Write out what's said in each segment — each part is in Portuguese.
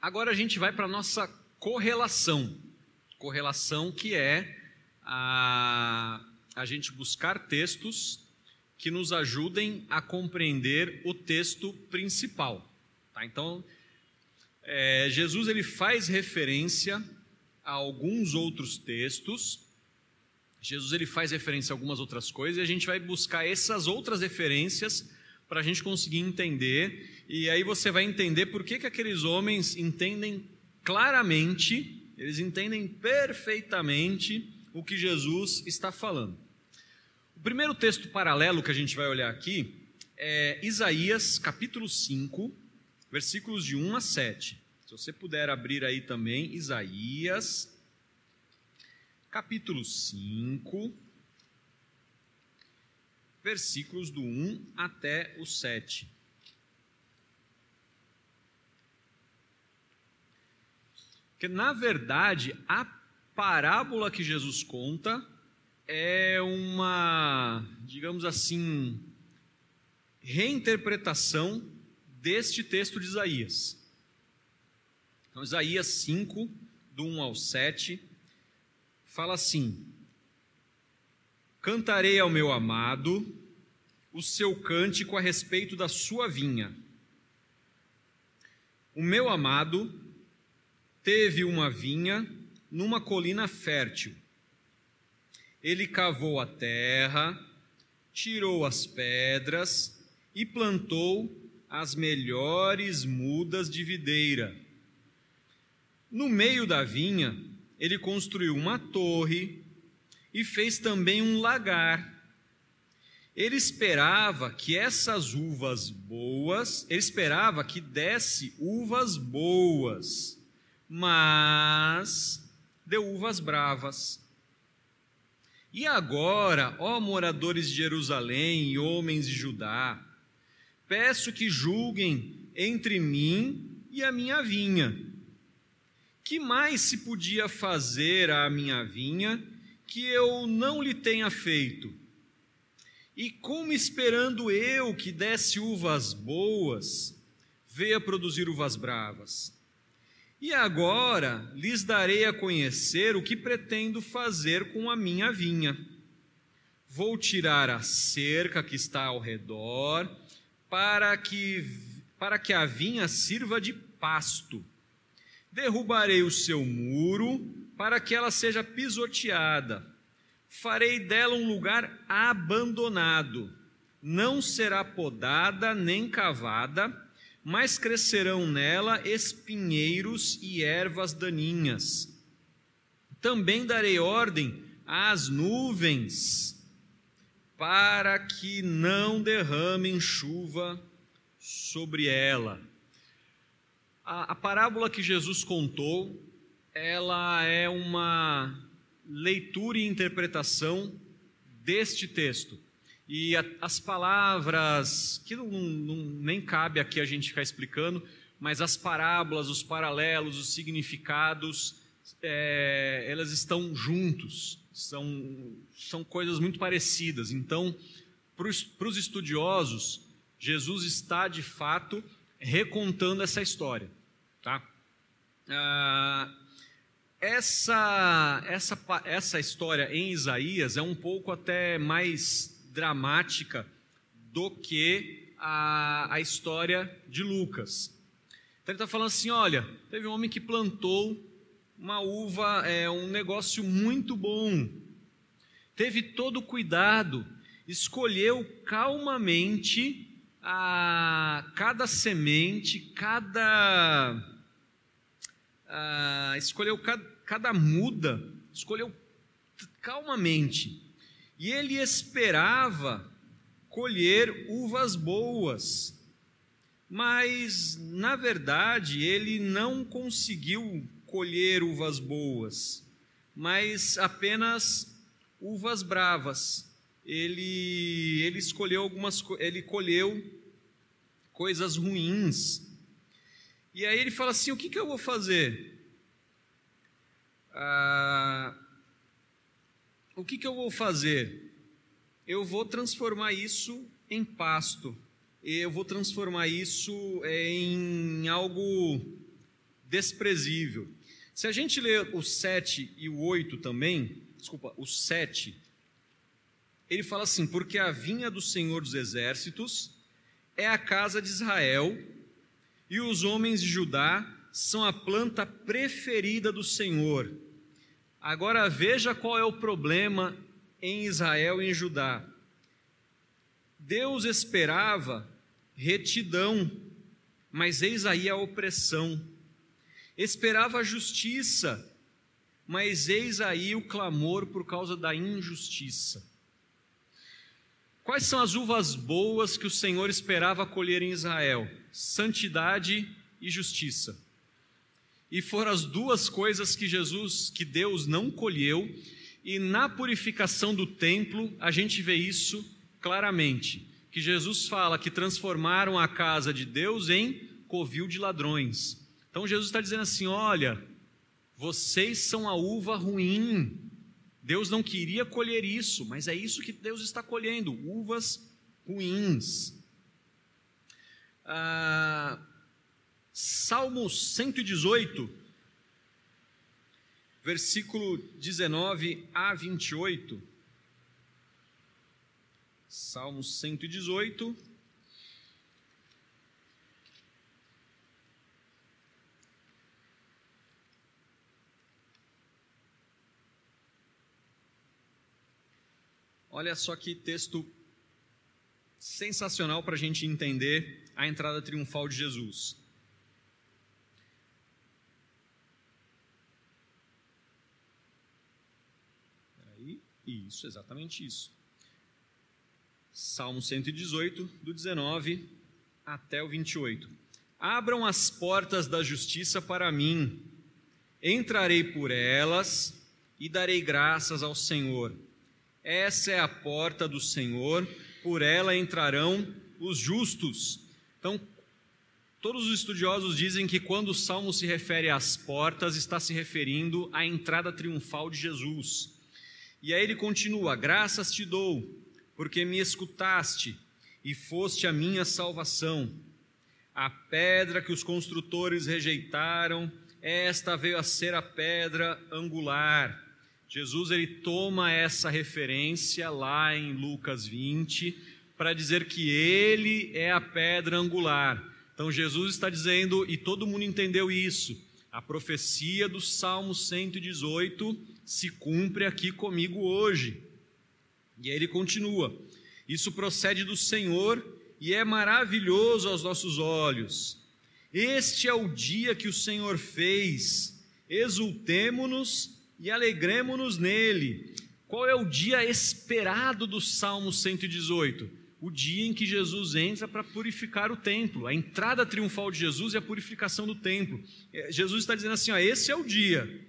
Agora a gente vai para a nossa correlação. Correlação que é a, a gente buscar textos que nos ajudem a compreender o texto principal. Tá? Então, é, Jesus ele faz referência a alguns outros textos. Jesus ele faz referência a algumas outras coisas e a gente vai buscar essas outras referências para a gente conseguir entender. E aí você vai entender por que, que aqueles homens entendem claramente, eles entendem perfeitamente o que Jesus está falando. O primeiro texto paralelo que a gente vai olhar aqui é Isaías capítulo 5, versículos de 1 a 7. Se você puder abrir aí também, Isaías capítulo 5, versículos do 1 até o 7. Que na verdade a parábola que Jesus conta é uma, digamos assim, reinterpretação deste texto de Isaías. Então, Isaías 5, do 1 ao 7, fala assim: Cantarei ao meu amado o seu cântico a respeito da sua vinha. O meu amado teve uma vinha numa colina fértil ele cavou a terra, tirou as pedras e plantou as melhores mudas de videira. No meio da vinha, ele construiu uma torre e fez também um lagar. Ele esperava que essas uvas boas, ele esperava que desse uvas boas, mas deu uvas bravas. E agora, ó moradores de Jerusalém e homens de Judá, peço que julguem entre mim e a minha vinha. Que mais se podia fazer à minha vinha que eu não lhe tenha feito? E como esperando eu que desse uvas boas, veia produzir uvas bravas? E agora lhes darei a conhecer o que pretendo fazer com a minha vinha. Vou tirar a cerca que está ao redor, para que, para que a vinha sirva de pasto. Derrubarei o seu muro, para que ela seja pisoteada. Farei dela um lugar abandonado. Não será podada nem cavada mas crescerão nela espinheiros e ervas daninhas. Também darei ordem às nuvens, para que não derramem chuva sobre ela. A, a parábola que Jesus contou, ela é uma leitura e interpretação deste texto. E a, as palavras, que não, não, nem cabe aqui a gente ficar explicando, mas as parábolas, os paralelos, os significados, é, elas estão juntos, são, são coisas muito parecidas. Então, para os estudiosos, Jesus está de fato recontando essa história. Tá? Ah, essa, essa, essa história em Isaías é um pouco até mais dramática do que a, a história de Lucas. Então ele está falando assim: olha, teve um homem que plantou uma uva, é um negócio muito bom, teve todo o cuidado, escolheu calmamente a cada semente, cada. A, escolheu cada, cada muda, escolheu calmamente. E ele esperava colher uvas boas, mas na verdade ele não conseguiu colher uvas boas, mas apenas uvas bravas. Ele ele escolheu algumas ele colheu coisas ruins. E aí ele fala assim: o que, que eu vou fazer? Ah, o que, que eu vou fazer? Eu vou transformar isso em pasto, eu vou transformar isso em algo desprezível. Se a gente ler o 7 e o 8 também, desculpa, o 7, ele fala assim: Porque a vinha do Senhor dos Exércitos é a casa de Israel, e os homens de Judá são a planta preferida do Senhor. Agora veja qual é o problema em Israel e em Judá. Deus esperava retidão, mas eis aí a opressão. Esperava justiça, mas eis aí o clamor por causa da injustiça. Quais são as uvas boas que o Senhor esperava colher em Israel? Santidade e justiça. E foram as duas coisas que Jesus, que Deus não colheu, e na purificação do templo a gente vê isso claramente, que Jesus fala que transformaram a casa de Deus em covil de ladrões. Então Jesus está dizendo assim: olha, vocês são a uva ruim. Deus não queria colher isso, mas é isso que Deus está colhendo: uvas ruins. Ah, Salmo 118, versículo 19 a 28. Salmo 118. Olha só que texto sensacional para a gente entender a entrada triunfal de Jesus. Isso, exatamente isso. Salmo 118, do 19 até o 28. Abram as portas da justiça para mim, entrarei por elas e darei graças ao Senhor. Essa é a porta do Senhor, por ela entrarão os justos. Então, todos os estudiosos dizem que quando o salmo se refere às portas, está se referindo à entrada triunfal de Jesus. E aí ele continua: Graças te dou, porque me escutaste e foste a minha salvação. A pedra que os construtores rejeitaram, esta veio a ser a pedra angular. Jesus ele toma essa referência lá em Lucas 20 para dizer que ele é a pedra angular. Então Jesus está dizendo, e todo mundo entendeu isso, a profecia do Salmo 118 se cumpre aqui comigo hoje. E aí ele continua: Isso procede do Senhor e é maravilhoso aos nossos olhos. Este é o dia que o Senhor fez, exultemo-nos e alegremo-nos nele. Qual é o dia esperado do Salmo 118? O dia em que Jesus entra para purificar o templo, a entrada triunfal de Jesus e a purificação do templo. É, Jesus está dizendo assim: ó, esse é o dia.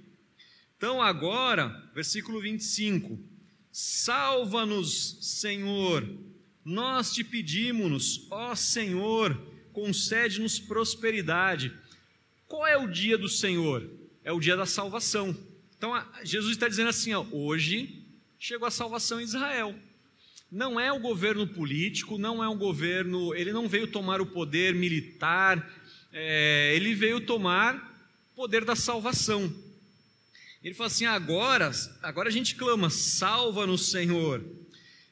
Então, agora, versículo 25: Salva-nos, Senhor, nós te pedimos, ó Senhor, concede-nos prosperidade. Qual é o dia do Senhor? É o dia da salvação. Então, Jesus está dizendo assim: ó, hoje chegou a salvação em Israel. Não é o governo político, não é um governo, ele não veio tomar o poder militar, é, ele veio tomar poder da salvação. Ele fala assim: agora, agora a gente clama, salva-nos, Senhor.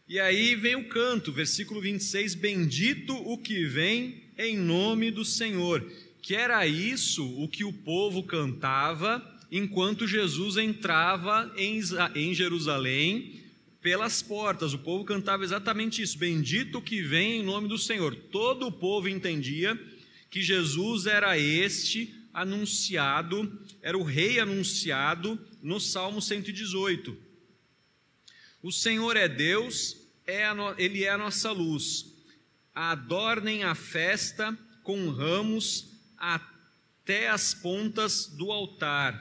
E aí vem o canto, versículo 26, bendito o que vem em nome do Senhor. Que era isso o que o povo cantava enquanto Jesus entrava em, em Jerusalém pelas portas. O povo cantava exatamente isso: bendito o que vem em nome do Senhor. Todo o povo entendia que Jesus era este anunciado, era o rei anunciado no Salmo 118. O Senhor é Deus, é no, ele é a nossa luz. Adornem a festa com ramos até as pontas do altar.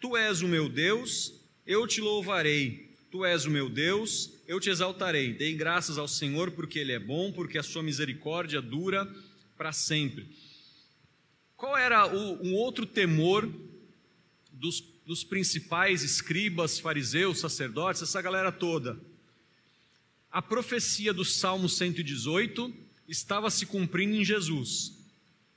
Tu és o meu Deus, eu te louvarei. Tu és o meu Deus, eu te exaltarei. Dei graças ao Senhor porque ele é bom, porque a sua misericórdia dura para sempre. Qual era o, um outro temor dos, dos principais escribas, fariseus, sacerdotes, essa galera toda? A profecia do Salmo 118 estava se cumprindo em Jesus.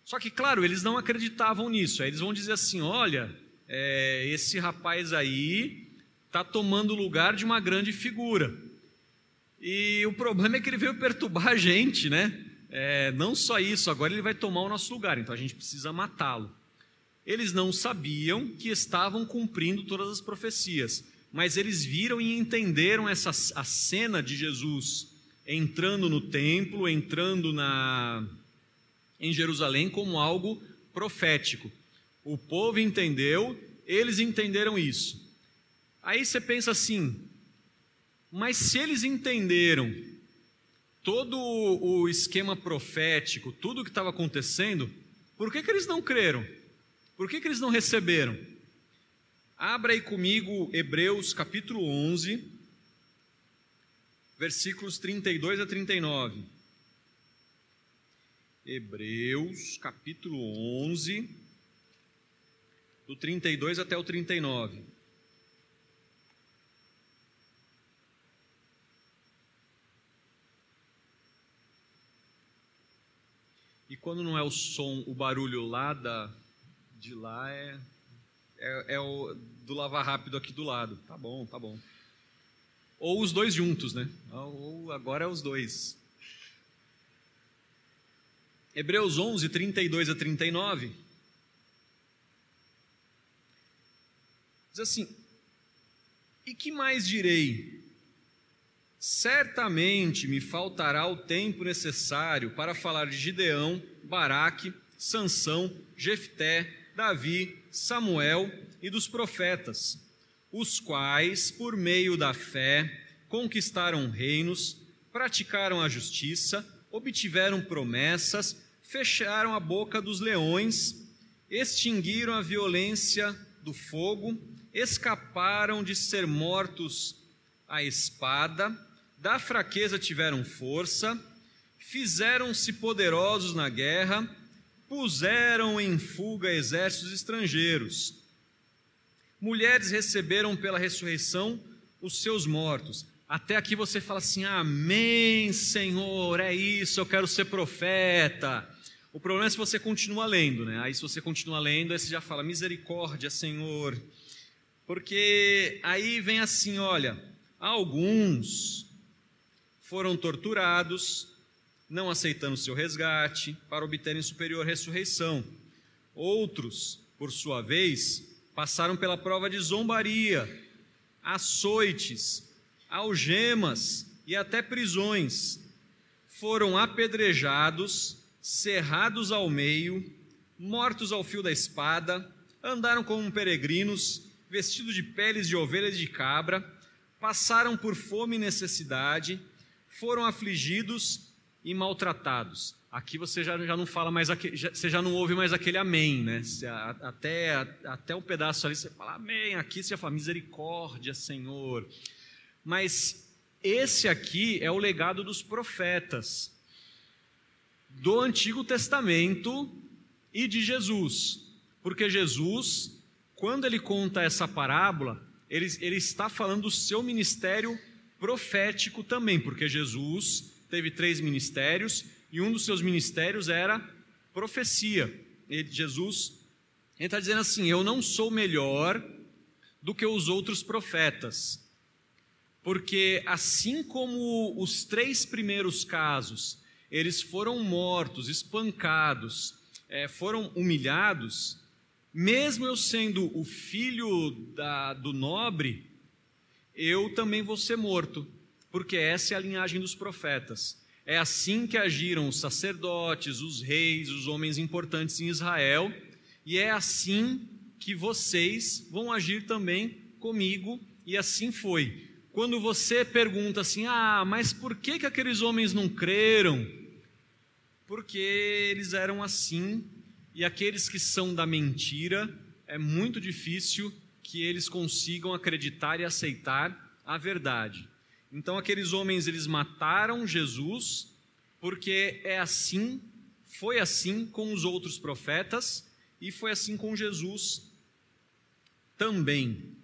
Só que, claro, eles não acreditavam nisso. Aí eles vão dizer assim: olha, é, esse rapaz aí está tomando o lugar de uma grande figura. E o problema é que ele veio perturbar a gente, né? É, não só isso, agora ele vai tomar o nosso lugar, então a gente precisa matá-lo. Eles não sabiam que estavam cumprindo todas as profecias, mas eles viram e entenderam essa a cena de Jesus entrando no templo, entrando na em Jerusalém como algo profético. O povo entendeu, eles entenderam isso. Aí você pensa assim, mas se eles entenderam todo o esquema profético, tudo o que estava acontecendo, por que, que eles não creram? Por que, que eles não receberam? Abra aí comigo Hebreus capítulo 11, versículos 32 a 39. Hebreus capítulo 11, do 32 até o 39. E quando não é o som, o barulho lá da, de lá é, é, é o do lavar rápido aqui do lado. Tá bom, tá bom. Ou os dois juntos, né? Ou agora é os dois. Hebreus 11, 32 a 39. Diz assim: E que mais direi? Certamente me faltará o tempo necessário para falar de Gideão, Baraque, Sansão, Jefté, Davi, Samuel e dos profetas, os quais, por meio da fé, conquistaram reinos, praticaram a justiça, obtiveram promessas, fecharam a boca dos leões, extinguiram a violência do fogo, escaparam de ser mortos à espada, da fraqueza tiveram força, fizeram-se poderosos na guerra, puseram em fuga exércitos estrangeiros. Mulheres receberam pela ressurreição os seus mortos. Até aqui você fala assim: Amém, Senhor, é isso, eu quero ser profeta. O problema é se você continua lendo, né? Aí, se você continua lendo, aí você já fala: Misericórdia, Senhor. Porque aí vem assim: olha, alguns foram torturados, não aceitando seu resgate, para obterem superior ressurreição. Outros, por sua vez, passaram pela prova de zombaria, açoites, algemas e até prisões. Foram apedrejados, cerrados ao meio, mortos ao fio da espada, andaram como peregrinos, vestidos de peles de ovelhas e de cabra, passaram por fome e necessidade, foram afligidos e maltratados. Aqui você já, já não fala mais, aquele, já, você já não ouve mais aquele amém, né? Até, até o pedaço ali você fala amém, aqui você já fala misericórdia, Senhor. Mas esse aqui é o legado dos profetas do Antigo Testamento e de Jesus. Porque Jesus, quando ele conta essa parábola, ele, ele está falando do seu ministério profético também, porque Jesus teve três ministérios e um dos seus ministérios era profecia. Ele, Jesus está dizendo assim: Eu não sou melhor do que os outros profetas, porque assim como os três primeiros casos, eles foram mortos, espancados, é, foram humilhados, mesmo eu sendo o filho da, do nobre, eu também vou ser morto, porque essa é a linhagem dos profetas. É assim que agiram os sacerdotes, os reis, os homens importantes em Israel, e é assim que vocês vão agir também comigo, e assim foi. Quando você pergunta assim: "Ah, mas por que que aqueles homens não creram?" Porque eles eram assim, e aqueles que são da mentira, é muito difícil que eles consigam acreditar e aceitar a verdade. Então aqueles homens eles mataram Jesus, porque é assim, foi assim com os outros profetas e foi assim com Jesus também.